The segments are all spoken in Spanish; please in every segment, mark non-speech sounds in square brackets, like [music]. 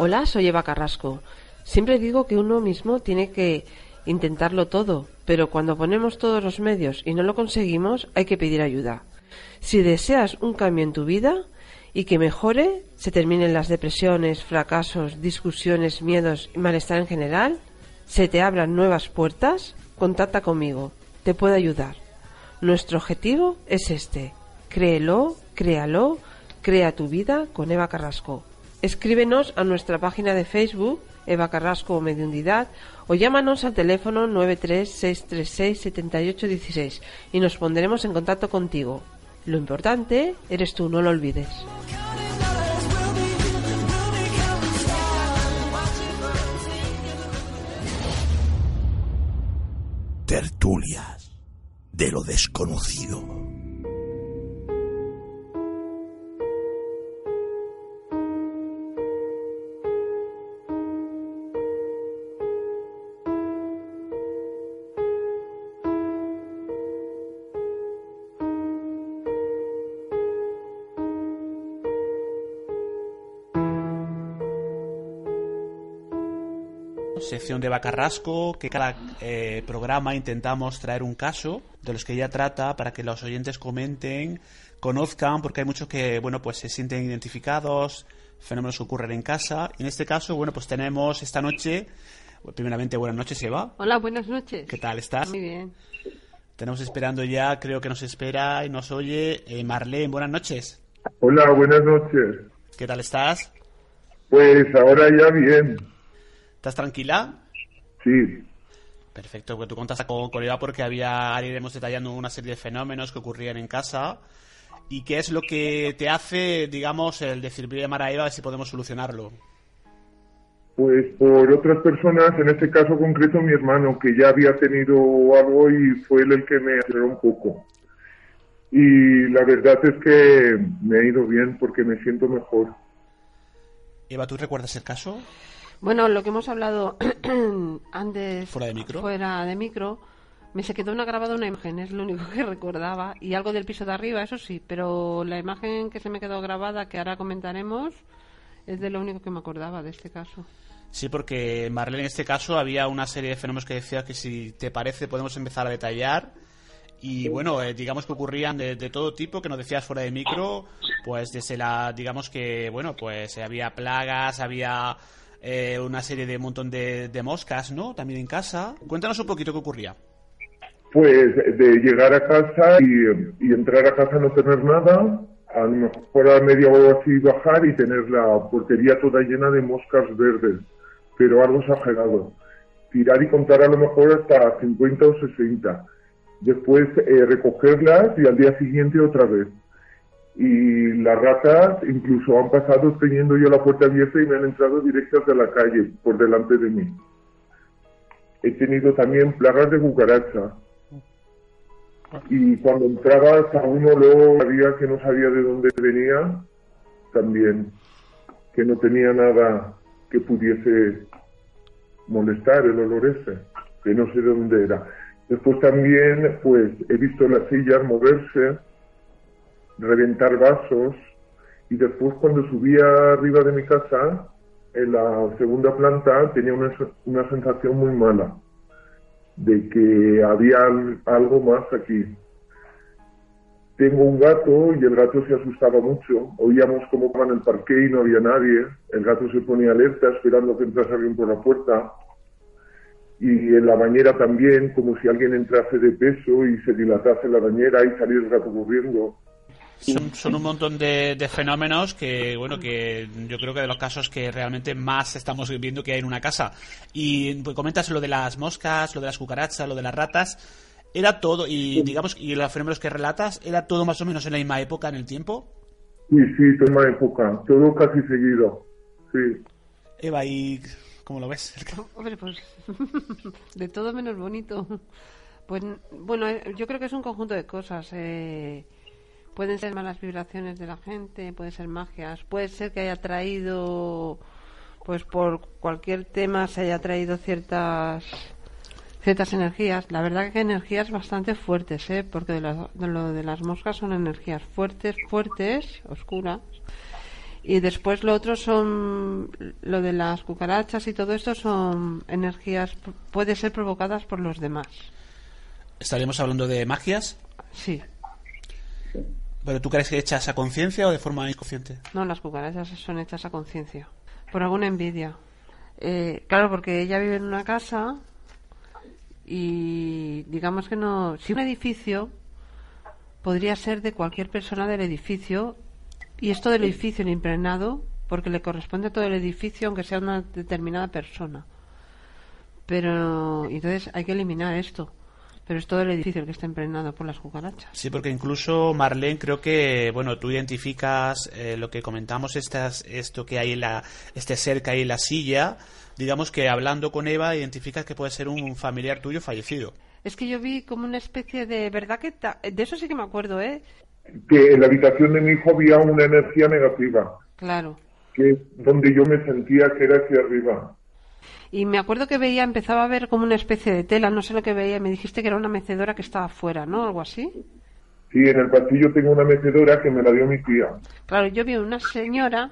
Hola, soy Eva Carrasco. Siempre digo que uno mismo tiene que intentarlo todo, pero cuando ponemos todos los medios y no lo conseguimos, hay que pedir ayuda. Si deseas un cambio en tu vida y que mejore, se terminen las depresiones, fracasos, discusiones, miedos y malestar en general, se te abran nuevas puertas, contacta conmigo. Te puedo ayudar. Nuestro objetivo es este. Créelo, créalo, crea tu vida con Eva Carrasco. Escríbenos a nuestra página de Facebook Eva Carrasco Mediundidad o llámanos al teléfono 936367816 y nos pondremos en contacto contigo. Lo importante eres tú, no lo olvides. Tertulias de lo desconocido. Sección de Bacarrasco, que cada eh, programa intentamos traer un caso de los que ella trata para que los oyentes comenten, conozcan, porque hay muchos que, bueno, pues se sienten identificados, fenómenos que ocurren en casa. Y en este caso, bueno, pues tenemos esta noche, primeramente, buenas noches, Eva. Hola, buenas noches. ¿Qué tal estás? Muy bien. Tenemos esperando ya, creo que nos espera y nos oye eh, Marlene. Buenas noches. Hola, buenas noches. ¿Qué tal estás? Pues ahora ya bien. ¿Estás tranquila? Sí. Perfecto, porque tú contas con, Eva porque había, iremos detallando una serie de fenómenos que ocurrían en casa. ¿Y qué es lo que te hace, digamos, el decir, voy a llamar a Eva si podemos solucionarlo? Pues por otras personas, en este caso concreto mi hermano, que ya había tenido algo y fue él el que me aceleró un poco. Y la verdad es que me ha ido bien porque me siento mejor. Eva, ¿tú recuerdas el caso? Bueno, lo que hemos hablado [clears throat] antes fuera de micro, fuera de micro me se quedó una grabada una imagen, es lo único [laughs] que recordaba y algo del piso de arriba, eso sí, pero la imagen que se me quedó grabada que ahora comentaremos es de lo único que me acordaba de este caso. Sí, porque Marlene en este caso había una serie de fenómenos que decía que si te parece podemos empezar a detallar. Y bueno, eh, digamos que ocurrían de, de, todo tipo, que nos decías fuera de micro, pues desde la, digamos que, bueno, pues había plagas, había eh, una serie de montón de, moscas, ¿no? También en casa. Cuéntanos un poquito qué ocurría. Pues de llegar a casa y, y entrar a casa no tener nada, a lo mejor a media hora así bajar y tener la portería toda llena de moscas verdes, pero algo exagerado. Tirar y contar a lo mejor hasta 50 o 60. Después eh, recogerlas y al día siguiente otra vez y las ratas incluso han pasado teniendo yo la puerta abierta y me han entrado directas de la calle por delante de mí. He tenido también plagas de cucaracha. Y cuando entraba hasta uno luego sabía que no sabía de dónde venía, también, que no tenía nada que pudiese molestar el olor ese, que no sé de dónde era. Después también, pues, he visto las sillas moverse, reventar vasos y después cuando subía arriba de mi casa, en la segunda planta, tenía una, una sensación muy mala de que había algo más aquí. Tengo un gato y el gato se asustaba mucho. Oíamos cómo en el parque y no había nadie. El gato se ponía alerta esperando que entrase alguien por la puerta. Y en la bañera también, como si alguien entrase de peso y se dilatase la bañera y saliera el gato corriendo. Son, son, un montón de, de, fenómenos que, bueno, que yo creo que de los casos que realmente más estamos viendo que hay en una casa. Y pues, comentas lo de las moscas, lo de las cucarachas, lo de las ratas. ¿Era todo, y digamos, y los fenómenos que relatas, era todo más o menos en la misma época, en el tiempo? Sí, sí, toda la misma época, todo casi seguido, sí. Eva, ¿y cómo lo ves? [laughs] Hombre, pues [laughs] de todo menos bonito. Pues bueno, yo creo que es un conjunto de cosas. Eh, pueden ser malas vibraciones de la gente, pueden ser magias, puede ser que haya traído, pues por cualquier tema se haya traído ciertas ciertas energías. La verdad que energías bastante fuertes, ¿eh? porque de, la, de lo de las moscas son energías fuertes, fuertes, oscuras. Y después lo otro son, lo de las cucarachas y todo esto son energías, puede ser provocadas por los demás. ¿Estaríamos hablando de magias? Sí. ¿Pero tú crees que hechas a conciencia o de forma inconsciente? No, las cucarachas son hechas a conciencia. Por alguna envidia. Eh, claro, porque ella vive en una casa y digamos que no. Si un edificio podría ser de cualquier persona del edificio y esto del edificio el impregnado porque le corresponde a todo el edificio aunque sea una determinada persona. Pero entonces hay que eliminar esto. Pero es todo el edificio el que está impregnado por las cucarachas. Sí, porque incluso Marlene, creo que, bueno, tú identificas eh, lo que comentamos, estas, esto que hay en la, este ser que hay en la silla, digamos que hablando con Eva identificas que puede ser un familiar tuyo fallecido. Es que yo vi como una especie de, ¿verdad que de eso sí que me acuerdo, eh? Que en la habitación de mi hijo había una energía negativa. Claro. Que donde yo me sentía que era hacia arriba y me acuerdo que veía, empezaba a ver como una especie de tela, no sé lo que veía, me dijiste que era una mecedora que estaba afuera, ¿no? Algo así. Sí, en el pasillo tengo una mecedora que me la dio mi tía. Claro, yo vi una señora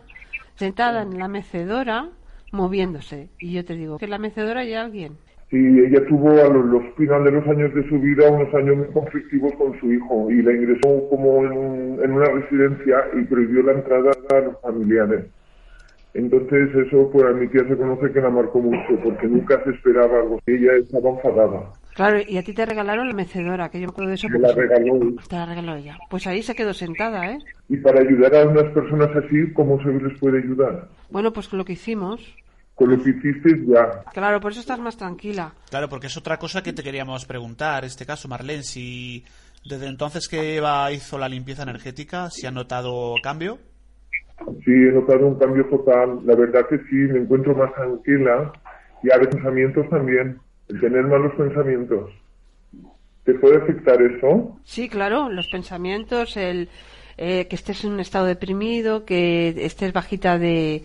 sentada en la mecedora moviéndose y yo te digo que en la mecedora hay alguien. Sí, ella tuvo a los, finales de los años de su vida unos años muy conflictivos con su hijo y la ingresó como en, en una residencia y prohibió la entrada a los familiares. Entonces eso pues a mi tía se conoce que la marcó mucho porque nunca se esperaba algo. Ella estaba enfadada. Claro, y a ti te regalaron la mecedora, que yo me acuerdo de eso. Me la regaló. Te la regaló ella. Pues ahí se quedó sentada, ¿eh? Y para ayudar a unas personas así, ¿cómo se les puede ayudar? Bueno, pues con lo que hicimos. Con lo que hiciste ya. Claro, por eso estás más tranquila. Claro, porque es otra cosa que te queríamos preguntar, en este caso, Marlene, si desde entonces que Eva hizo la limpieza energética, ¿se ha notado cambio? Sí, he notado un cambio total. La verdad que sí, me encuentro más tranquila y a veces pensamientos también, el tener malos pensamientos. ¿Te puede afectar eso? Sí, claro, los pensamientos, el eh, que estés en un estado deprimido, que estés bajita de,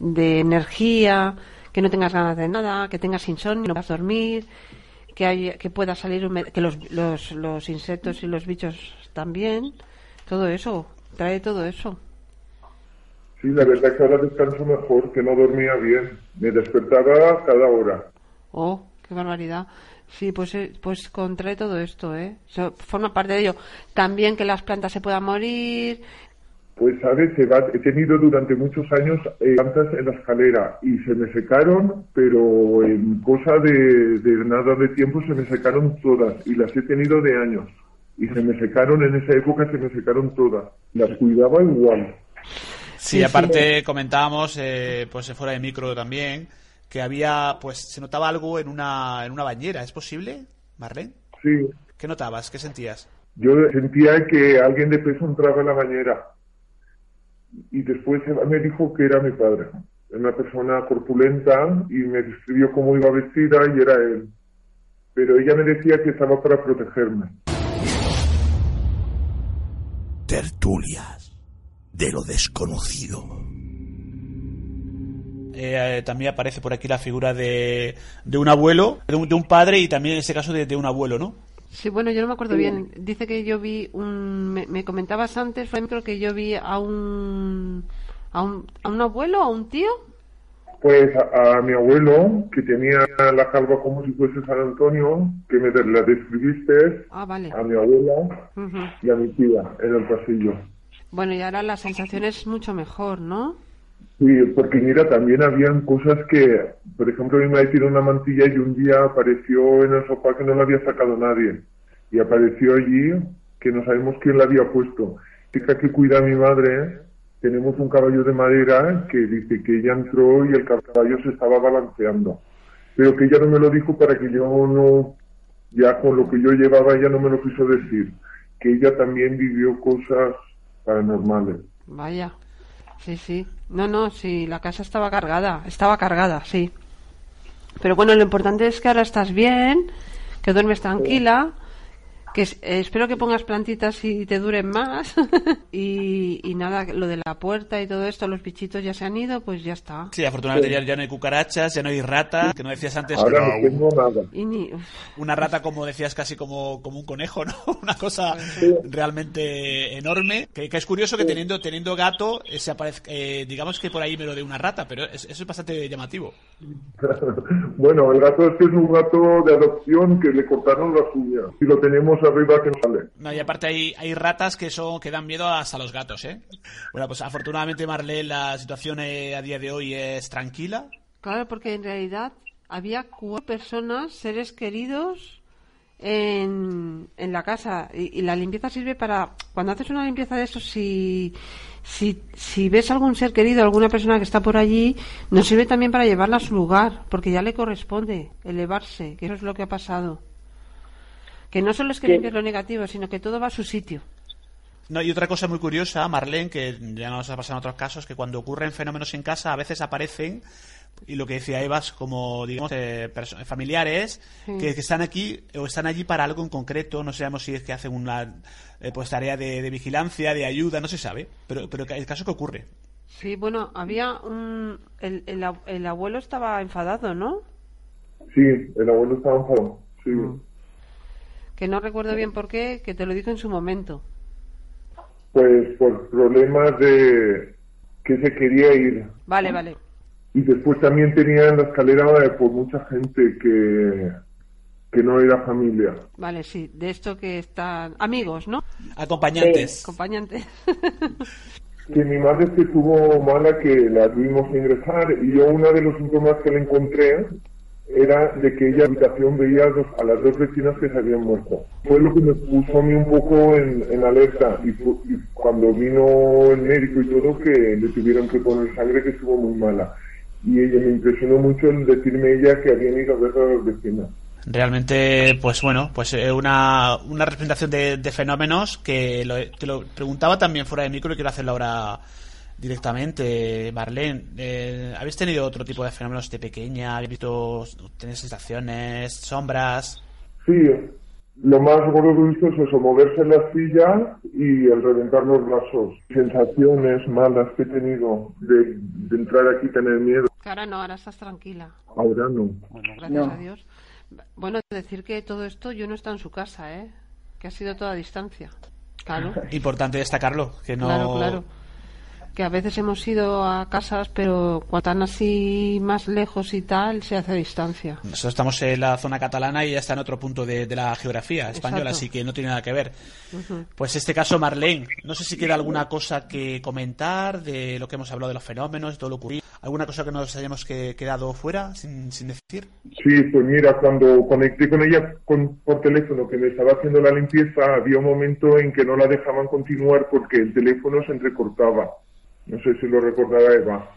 energía, que no tengas ganas de nada, que tengas insomnio, no puedas dormir, que, hay, que pueda salir, que los, los, los insectos y los bichos también, todo eso, trae todo eso. Sí, la verdad que ahora descanso mejor, que no dormía bien. Me despertaba cada hora. Oh, qué barbaridad. Sí, pues, eh, pues contrae todo esto, ¿eh? forma parte de ello. También que las plantas se puedan morir. Pues, ¿sabes? He tenido durante muchos años eh, plantas en la escalera y se me secaron, pero en cosa de, de nada de tiempo se me secaron todas y las he tenido de años. Y se me secaron, en esa época se me secaron todas. Las cuidaba igual. Sí, aparte comentábamos, eh, pues fuera de micro también, que había, pues se notaba algo en una, en una bañera. ¿Es posible, Marlene? Sí. ¿Qué notabas? ¿Qué sentías? Yo sentía que alguien de peso entraba en la bañera. Y después me dijo que era mi padre. Una persona corpulenta y me describió cómo iba vestida y era él. Pero ella me decía que estaba para protegerme. Tertulias de lo desconocido. Eh, también aparece por aquí la figura de, de un abuelo, de un, padre y también en este caso de, un abuelo, ¿no? Sí, bueno, yo no me acuerdo bien. Dice que yo vi un. Me, comentabas antes, creo que yo vi a un, a un. a un abuelo, a un tío. Pues a, mi abuelo, que tenía la calva como si fuese San Antonio, que me la describiste. Ah, vale. A mi abuela y a mi tía en el pasillo. Bueno, y ahora la sensación es mucho mejor, ¿no? Sí, porque mira, también habían cosas que, por ejemplo, mi madre tiene una mantilla y un día apareció en el sofá que no la había sacado nadie. Y apareció allí que no sabemos quién la había puesto. Chica que cuida a mi madre, tenemos un caballo de madera que dice que ella entró y el caballo se estaba balanceando. Pero que ella no me lo dijo para que yo no, ya con lo que yo llevaba, ella no me lo quiso decir. Que ella también vivió cosas paranormales. Vaya, sí, sí. No, no, sí, la casa estaba cargada, estaba cargada, sí. Pero bueno, lo importante es que ahora estás bien, que duermes tranquila, Que es- eh, espero que pongas plantitas y te duren más. [laughs] y, y nada, lo de la puerta y todo esto, los bichitos ya se han ido, pues ya está. Sí, afortunadamente ya, ya no hay cucarachas, ya no hay ratas, que no decías antes Ahora no tengo nada. Y ni. uf, una rata como decías casi como, como un conejo, ¿no? [laughs] Una cosa realmente enorme. Que, que es curioso que teniendo teniendo gato eh, se aparezca, eh, digamos que por ahí me lo de una rata, pero es- eso es bastante llamativo. [laughs] bueno, el gato es que es un gato de adopción que le cortaron las uñas. Y lo tenemos arriba que no sale. No, y aparte hay, hay ratas que son que dan miedo hasta los gatos, ¿eh? Bueno, pues afortunadamente Marlene la situación eh, a día de hoy es tranquila. Claro, porque en realidad había cuatro personas, seres queridos, en, en la casa. Y, y la limpieza sirve para. Cuando haces una limpieza de eso, si, si, si ves algún ser querido, alguna persona que está por allí, nos sirve también para llevarla a su lugar, porque ya le corresponde elevarse, que eso es lo que ha pasado. Que no solo es que limpies lo negativo, sino que todo va a su sitio. No, y otra cosa muy curiosa, Marlene, que ya nos ha pasado en otros casos, que cuando ocurren fenómenos en casa a veces aparecen, y lo que decía Eva, es como, digamos, eh, familiares Sí. que, que están aquí o están allí para algo en concreto, no sabemos si es que hacen una eh, pues tarea de, de vigilancia, de ayuda, no se sabe, pero, pero el caso que ocurre. Sí, bueno, había un. El, el, ab- el abuelo estaba enfadado, ¿no? Sí, el abuelo estaba enfadado. Sí. Que no recuerdo bien por qué, que te lo dijo en su momento. Pues por problemas de que se quería ir. Vale, vale. Y después también tenía en la escalera por mucha gente que, que no era familia. Vale, sí, de esto que están amigos, ¿no? Acompañantes. Acompañantes. [laughs] Que mi madre se estuvo mala que la tuvimos que ingresar y yo uno de los síntomas que le encontré era de que ella habitación veía a, las dos vecinas que se habían muerto. Fue lo que me puso a mí un poco en, en alerta y, y cuando vino el médico y todo que le tuvieron que poner sangre que estuvo muy mala. Y ella me impresionó mucho el decirme ella que habían ido a ver a las vecinas. Realmente, pues bueno, pues eh, una, una representación de, de fenómenos que lo, te lo preguntaba también fuera de micro y quiero hacerlo ahora directamente, Marlene. Eh, ¿Habéis tenido otro tipo de fenómenos de pequeña? ¿Habéis visto, tenéis sensaciones, sombras? Sí, lo más gordo que he visto es eso, moverse en las sillas y el reventar los brazos. Sensaciones malas que he tenido de, de entrar aquí y tener miedo. Ahora no, ahora estás tranquila. Ahora no. Gracias No. a Dios. Bueno, decir que todo esto yo no he estado en su casa, ¿eh? Que ha sido toda a distancia. Claro, [laughs] Importante destacarlo, que no... claro, claro. Que a veces hemos ido a casas, pero cuando están así más lejos y tal, se hace a distancia. Nosotros estamos en la zona catalana y ella está en otro punto de, de la geografía española, Exacto. así que no tiene nada que ver. Pues este caso, Marlene, no sé si queda alguna cosa que comentar de lo que hemos hablado de los fenómenos, de todo lo ocurrido. ¿Alguna cosa que nos hayamos que- quedado fuera sin, sin decir? Sí, pues mira, cuando conecté con ella con- por teléfono que me estaba haciendo la limpieza, había un momento en que no la dejaban continuar porque el teléfono se entrecortaba. No sé si lo recordará Eva.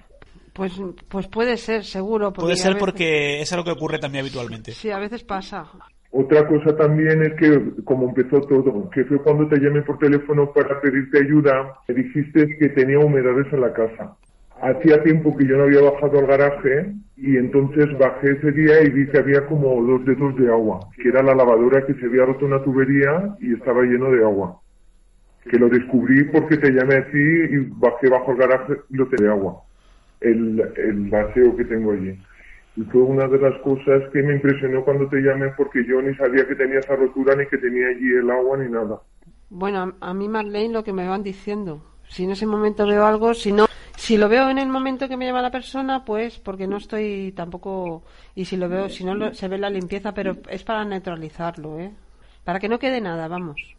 Pues, pues puede ser, seguro. Puede ser veces- porque es algo que ocurre también habitualmente. Sí, a veces pasa. Otra cosa también es que, como empezó todo, que fue cuando te llamé por teléfono para pedirte ayuda, me dijiste que tenía humedades en la casa. Hacía tiempo que yo no había bajado al garaje y entonces bajé ese día y vi que había como dos dedos de agua, que era la lavadora que se había roto una tubería y estaba lleno de agua. Que lo descubrí porque te llamé a ti y bajé bajo el garaje y lo tenía agua. El, el aseo que tengo allí. Y fue una de las cosas que me impresionó cuando te llamé porque yo ni sabía que tenía esa rotura ni que tenía allí el agua ni nada. Bueno, a a mí Marlene lo que me van diciendo. Si en ese momento veo algo, si no, si lo veo en el momento que me llama la persona, pues porque no estoy tampoco y si lo veo, si no lo- se ve la limpieza, pero es para neutralizarlo, ¿eh? Para que no quede nada, vamos.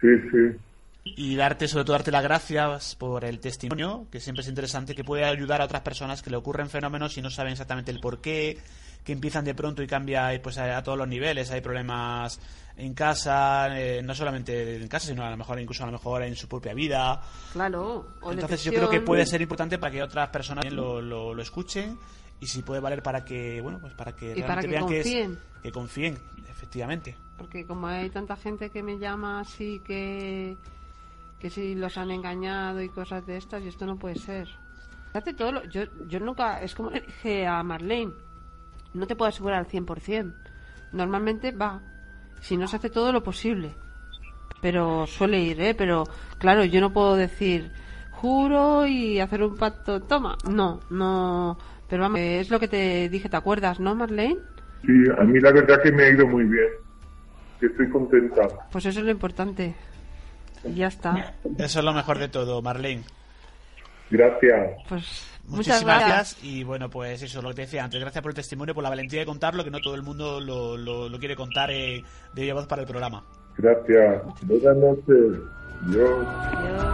Sí, sí. Y darte, sobre todo, darte las gracias por el testimonio, que siempre es interesante, que puede ayudar a otras personas que le ocurren fenómenos y no saben exactamente el por qué, que empiezan de pronto y cambia eh, pues, a, a todos los niveles. Hay problemas en casa, eh, no solamente en casa, sino a lo mejor incluso a lo mejor en su propia vida. Claro. o Entonces yo creo que puede ser importante para que otras personas también lo, lo, lo escuchen y si puede valer para que, bueno, pues para que Y para realmente que vean que es confíen. que confíen, efectivamente. Porque como hay tanta gente que me llama así que que si los han engañado y cosas de estas y esto no puede ser. Hace todo lo- yo yo nunca es como le dije a Marlene, no te puedo asegurar al 100%. Normalmente va. si no se hace todo lo posible. Pero suele ir, ¿eh? Pero claro, yo no puedo decir juro y hacer un pacto, toma. No, no. Pero vamos, es lo que te dije, ¿te acuerdas, no, Marlene? Sí, a mí la verdad que me ha ido muy bien. Que estoy contenta. Pues eso es lo importante. Y ya está. Eso es lo mejor de todo, Marlene. Gracias. Pues Muchísimas muchas gracias. gracias. Y bueno, pues eso, lo que te decía antes. Gracias por el testimonio, por la valentía de contarlo, que no todo el mundo lo, lo- lo quiere contar eh, de viva voz para el programa. Gracias. Buenas noches. Dios. Adiós.